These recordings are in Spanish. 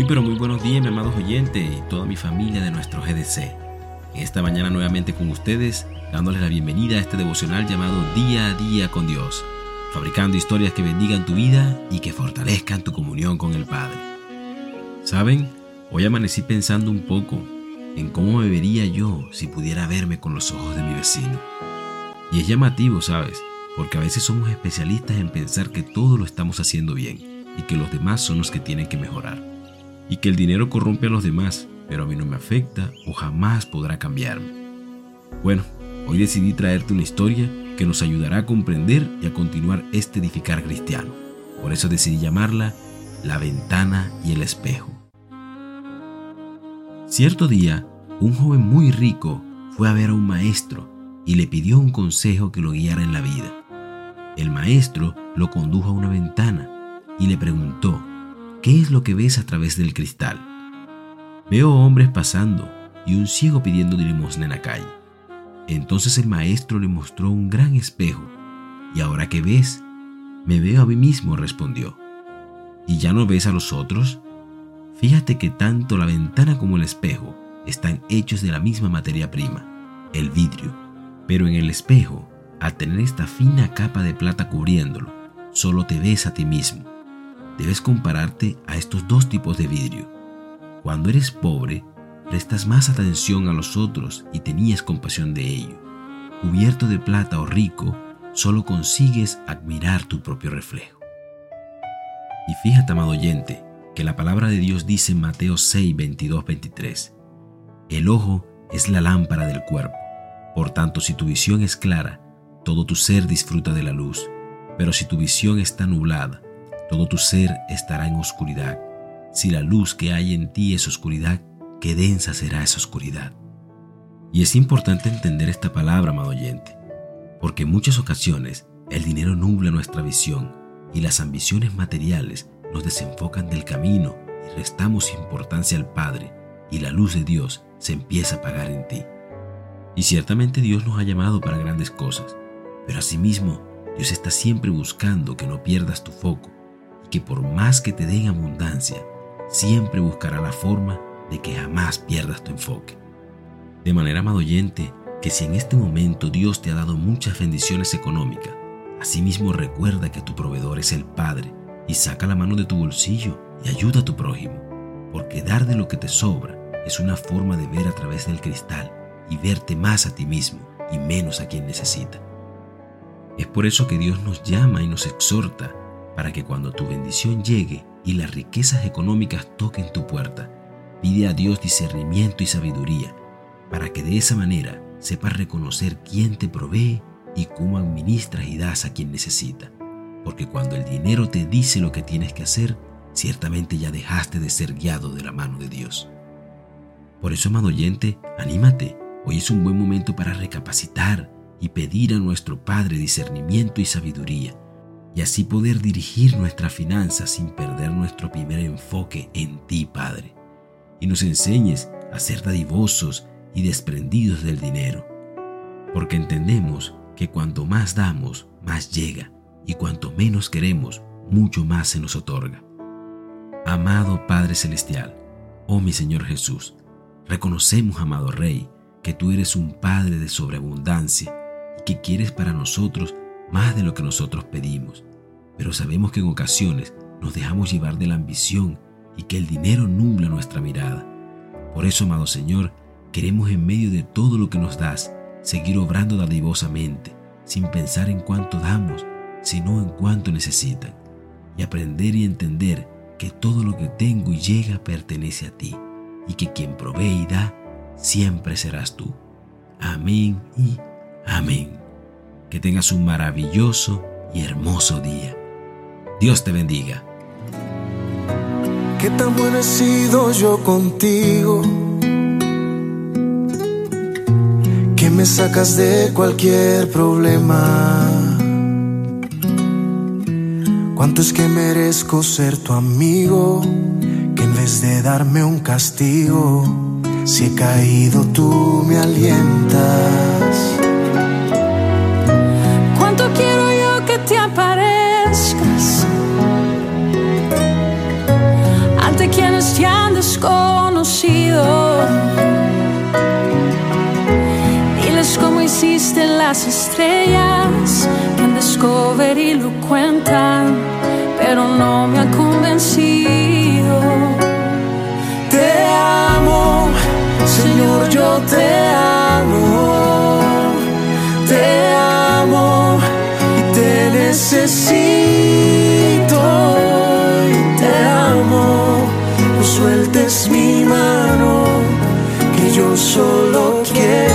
Muy pero muy buenos días, mi amados oyentes y toda mi familia de nuestro GDC. Esta mañana nuevamente con ustedes, dándoles la bienvenida a este devocional llamado Día a Día con Dios, fabricando historias que bendigan tu vida y que fortalezcan tu comunión con el Padre. ¿Saben? Hoy amanecí pensando un poco en cómo me vería yo si pudiera verme con los ojos de mi vecino. Y es llamativo, ¿sabes? Porque a veces somos especialistas en pensar que todo lo estamos haciendo bien y que los demás son los que tienen que mejorar y que el dinero corrompe a los demás, pero a mí no me afecta o jamás podrá cambiarme. Bueno, hoy decidí traerte una historia que nos ayudará a comprender y a continuar este edificar cristiano. Por eso decidí llamarla La ventana y el espejo. Cierto día, un joven muy rico fue a ver a un maestro y le pidió un consejo que lo guiara en la vida. El maestro lo condujo a una ventana y le preguntó, ¿Qué es lo que ves a través del cristal? Veo hombres pasando y un ciego pidiendo limosna en la calle. Entonces el maestro le mostró un gran espejo. ¿Y ahora qué ves? Me veo a mí mismo, respondió. ¿Y ya no ves a los otros? Fíjate que tanto la ventana como el espejo están hechos de la misma materia prima, el vidrio. Pero en el espejo, al tener esta fina capa de plata cubriéndolo, solo te ves a ti mismo debes compararte a estos dos tipos de vidrio. Cuando eres pobre, prestas más atención a los otros y tenías compasión de ello. Cubierto de plata o rico, solo consigues admirar tu propio reflejo. Y fíjate, amado oyente, que la palabra de Dios dice en Mateo 6, 22, 23, El ojo es la lámpara del cuerpo. Por tanto, si tu visión es clara, todo tu ser disfruta de la luz. Pero si tu visión está nublada, todo tu ser estará en oscuridad. Si la luz que hay en ti es oscuridad, qué densa será esa oscuridad. Y es importante entender esta palabra, amado oyente, porque en muchas ocasiones el dinero nubla nuestra visión y las ambiciones materiales nos desenfocan del camino y restamos importancia al Padre y la luz de Dios se empieza a apagar en ti. Y ciertamente Dios nos ha llamado para grandes cosas, pero asimismo Dios está siempre buscando que no pierdas tu foco que por más que te den abundancia, siempre buscará la forma de que jamás pierdas tu enfoque. De manera, amado oyente, que si en este momento Dios te ha dado muchas bendiciones económicas, asimismo recuerda que tu proveedor es el Padre y saca la mano de tu bolsillo y ayuda a tu prójimo, porque dar de lo que te sobra es una forma de ver a través del cristal y verte más a ti mismo y menos a quien necesita. Es por eso que Dios nos llama y nos exhorta para que cuando tu bendición llegue y las riquezas económicas toquen tu puerta, pide a Dios discernimiento y sabiduría, para que de esa manera sepas reconocer quién te provee y cómo administras y das a quien necesita. Porque cuando el dinero te dice lo que tienes que hacer, ciertamente ya dejaste de ser guiado de la mano de Dios. Por eso, amado oyente, anímate. Hoy es un buen momento para recapacitar y pedir a nuestro Padre discernimiento y sabiduría y así poder dirigir nuestras finanzas sin perder nuestro primer enfoque en ti, Padre. Y nos enseñes a ser dadivosos y desprendidos del dinero, porque entendemos que cuanto más damos, más llega, y cuanto menos queremos, mucho más se nos otorga. Amado Padre Celestial, oh mi Señor Jesús, reconocemos, amado Rey, que tú eres un Padre de sobreabundancia y que quieres para nosotros más de lo que nosotros pedimos, pero sabemos que en ocasiones nos dejamos llevar de la ambición y que el dinero nubla nuestra mirada. Por eso, amado Señor, queremos en medio de todo lo que nos das seguir obrando dadivosamente, sin pensar en cuánto damos, sino en cuánto necesitan, y aprender y entender que todo lo que tengo y llega pertenece a ti, y que quien provee y da, siempre serás tú. Amén y amén. Que tengas un maravilloso y hermoso día. Dios te bendiga. Qué tan bueno he sido yo contigo. Que me sacas de cualquier problema. Cuánto es que merezco ser tu amigo. Que en vez de darme un castigo, si he caído tú me alientas. Las estrellas, que en Discovery lo cuentan, pero no me ha convencido. Te amo, Señor, yo te amo. Te amo y te necesito. Te amo, no sueltes mi mano, que yo solo quiero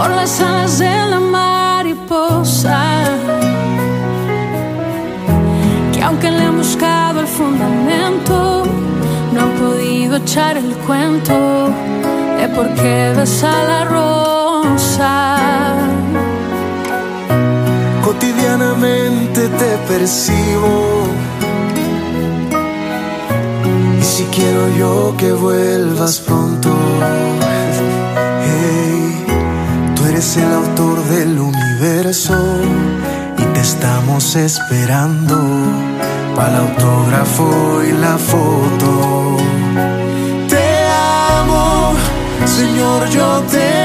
por las alas de la mariposa. Que aunque le han buscado el fundamento, no han podido echar el cuento de por qué besa la rosa. Cotidianamente te percibo. Y si quiero yo que vuelvas pronto. Eres el autor del universo y te estamos esperando para el autógrafo y la foto. Te amo, Señor, yo te